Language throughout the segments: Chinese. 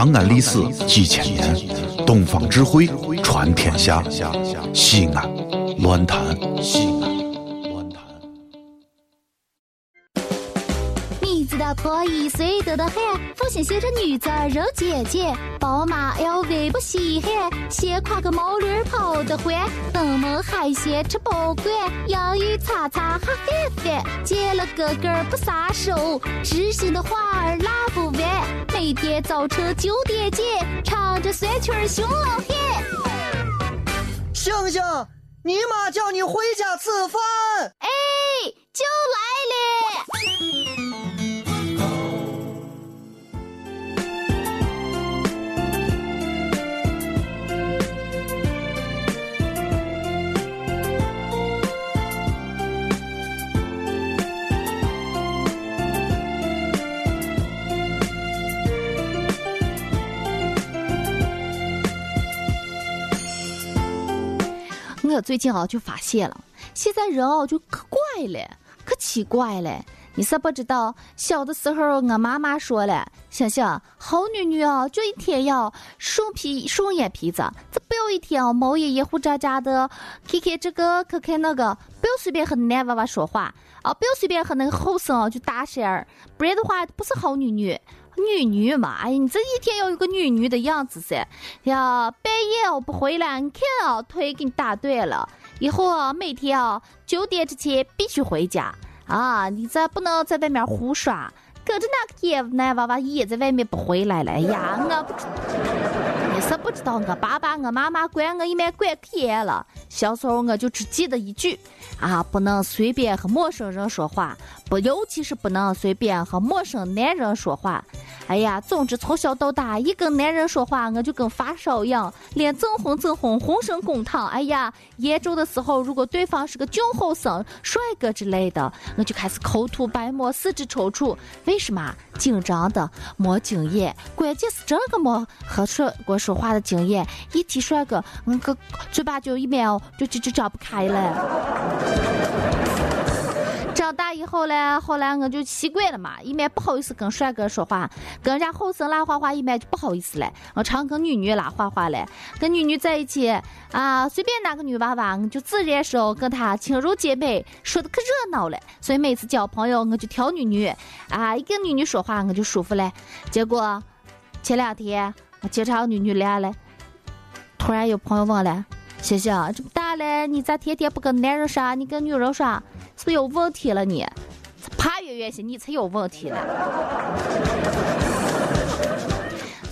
长安历史几千年，东方智慧传天下。西安，乱谈西安，乱谈。你知道破一岁得的很，父亲写着女子肉姐姐，宝马 LV 不稀罕，先挎个毛驴跑得欢，登门海鲜吃不惯，洋芋擦擦哈翻翻，见了哥哥不撒手，知心的话儿拉不完，早晨九点见，唱着酸曲儿熊老汉。星星，你妈叫你回家吃饭。哎，就来最近啊就发现了，现在人啊就可怪了，可奇怪了。你是不知道，小的时候我妈妈说了，想想好女女哦，就一天要顺皮顺眼皮子，这不要一天哦毛爷爷胡渣渣的，看看这个，看看那个，不要随便和男娃娃说话啊，不要随便和那个后生哦就搭讪儿，不然的话不是好女女。女女嘛，哎，你这一天要有个女女的样子噻！呀，半夜我不回来，你看啊，腿给你打断了。以后啊，每天啊九点之前必须回家啊！你这不能在外面胡耍，跟着那个野男娃娃也在外面不回来了。哎呀，我不知，你是不知道，我爸爸、我妈妈管我一面管可严了。小时候我就只记得一句啊，不能随便和陌生人说话，不，尤其是不能随便和陌生男人说话。哎呀，总之从小到大，一跟男人说话，我就跟发烧一样，脸增红增红，浑身滚烫。哎呀，严重的时候，如果对方是个俊后生、帅哥之类的，我就开始口吐白沫，四肢抽搐。为什么？紧张的，没经验。关键是这个没和帅哥说话的经验，一提帅哥，我个嘴巴就一秒就就就张不开了。长大以后嘞，后来我就习惯了嘛，一面不好意思跟帅哥说话，跟人家后生拉话话，一面就不好意思了。我常跟女女拉话话嘞，跟女女在一起啊，随便哪个女娃娃，我就自然说跟她亲如姐妹，说的可热闹了。所以每次交朋友，我就挑女女啊，一跟女女说话我就舒服了。结果前两天我经常女女来了，突然有朋友问了：“星星，这么大了，你咋天天不跟男人耍，你跟女人耍？”是不是有问题了你？爬远远些，你才有问题了。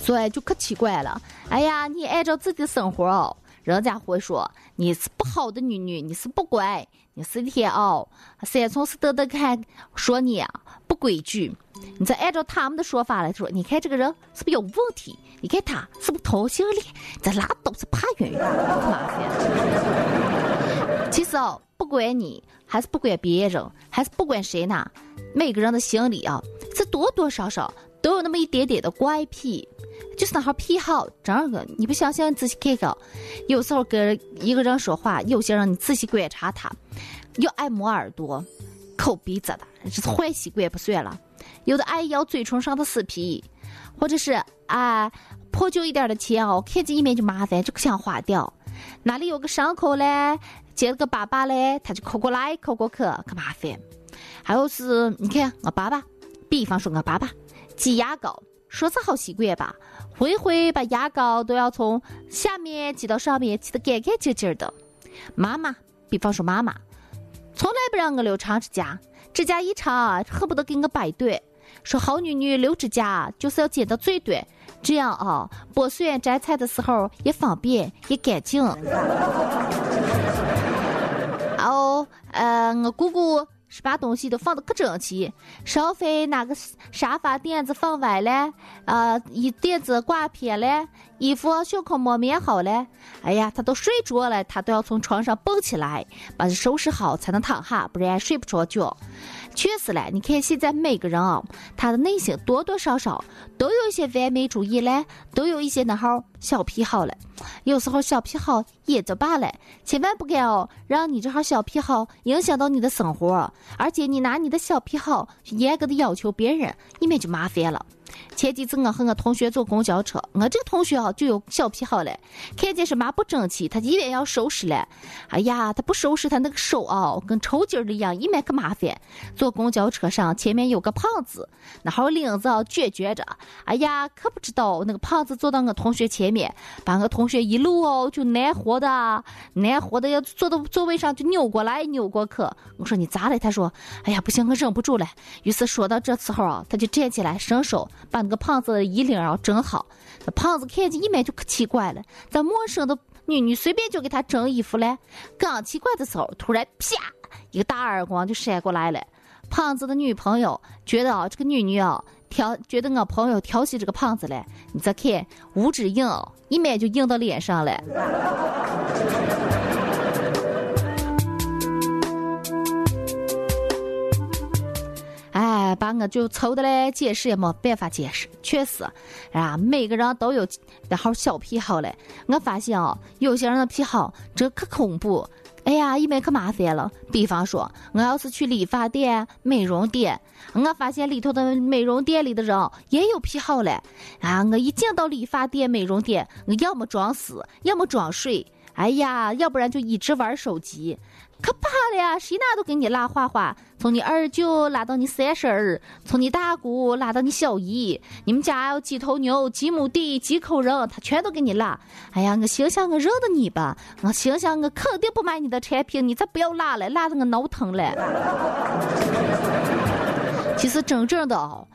所以就可奇怪了。哎呀，你按照自己的生活哦，人家会说你是不好的女女，你是不乖，你是天哦，三从四德的看说你不规矩。你再按照他们的说法来说，你看这个人是不是有问题？你看他是不是同性恋？这拉倒，是怕远远，麻烦。其实哦。不管你，还是不管别人，还是不管谁呢？每个人的心里啊，是多多少少都有那么一点点的怪癖，就是那号癖好。真的，你不相信，你仔细看看。有时候跟一个人说话，有些人你仔细观察他，又爱摸耳朵、抠鼻子的，这是坏习惯不算了。有的爱咬嘴唇上的死皮，或者是啊破旧一点的钱哦，看见一面就麻烦，就不想花掉。哪里有个伤口嘞？接了个爸爸嘞，他就抠过来抠过去，可麻烦。还有是，你看我爸爸，比方说我爸爸挤牙膏，说是好习惯吧，回回把牙膏都要从下面挤到上面，挤得干干净净的。妈妈，比方说妈妈，从来不让我留长指甲，指甲一长恨不得给我掰断。说好女女留指甲就是要剪的最短，这样啊，剥蒜摘菜的时候也方便也干净。哦，呃，我姑姑是把东西都放得可整齐，稍微哪个沙发垫子放歪了，呃，一垫子挂偏了，衣服袖口没棉好了，哎呀，他都睡着了，他都要从床上蹦起来，把它收拾好才能躺下，不然睡不着觉。确实嘞，你看现在每个人啊，他的内心多多少少都有一些完美主义嘞，都有一些那号小癖好嘞。有时候小癖好也就罢了，千万不敢哦，让你这号小癖好影响到你的生活，而且你拿你的小癖好去严格的要求别人，你们就麻烦了。前几次我和我同学坐公交车，我这个同学啊就有小癖好嘞，看见什么不整齐，他一边要收拾嘞。哎呀，他不收拾，他那个手啊跟抽筋儿的一样，一面可麻烦。坐公交车上，前面有个胖子，那号领子啊撅撅着。哎呀，可不知道那个胖子坐到我同学前面，把我同学一路哦就难活的，难活的要坐到座位上就扭过来扭过去。我说你咋了？他说，哎呀不行，我忍不住了。于是说到这时候啊，他就站起来伸手把那个胖子的衣领啊整好。那胖子看见一面就可奇怪了，咱陌生的女女随便就给他整衣服了。刚奇怪的时候，突然啪一个大耳光就扇过来了。胖子的女朋友觉得啊，这个女女啊调，觉得我朋友调戏这个胖子了。你再看五指硬，一面就硬到脸上了。把我就愁的嘞，解释也没办法解释，确实，啊，每个人都有那号小癖好嘞。我发现哦，有些人的癖好这可恐怖，哎呀，一面可麻烦了。比方说，我要是去理发店、美容店，我发现里头的美容店里的人也有癖好嘞。啊，我一进到理发店、美容店，我要么装死，要么装睡，哎呀，要不然就一直玩手机。可怕了呀！谁哪都给你拉花花，从你二舅拉到你三婶儿，从你大姑拉到你小姨，你们家有几头牛、几亩地、几口人，他全都给你拉。哎呀，我心想我认得你吧，我心想我肯定不买你的产品，你再不要拉了，拉的我脑疼了。其实真正的哦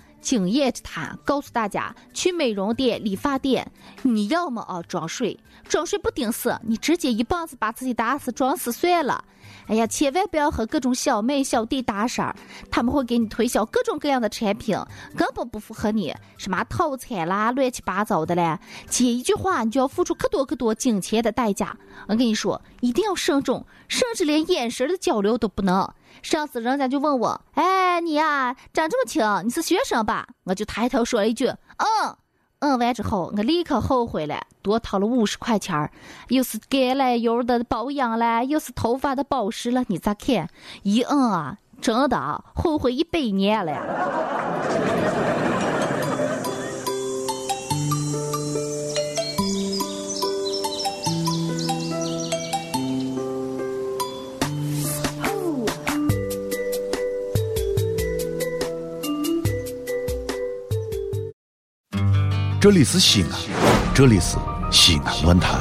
验之谈，告诉大家，去美容店、理发店，你要么啊装睡，装睡不顶死，你直接一棒子把自己打死，装死算了。哎呀，千万不要和各种小妹小弟搭讪，他们会给你推销各种各样的产品，根本不符合你，什么套餐啦，乱七八糟的嘞。接一句话，你就要付出可多可多金钱的代价。我跟你说，一定要慎重，甚至连眼神的交流都不能。上次人家就问我，哎，你呀，长这么轻，你是学生吧？我就抬头说了一句，嗯。嗯，完之后我立刻后悔了，多掏了五十块钱儿，又是橄榄油的保养了，又是头发的保湿了，你咋看？一嗯啊，真的后悔一百年了。这里是西安，这里是西安论坛。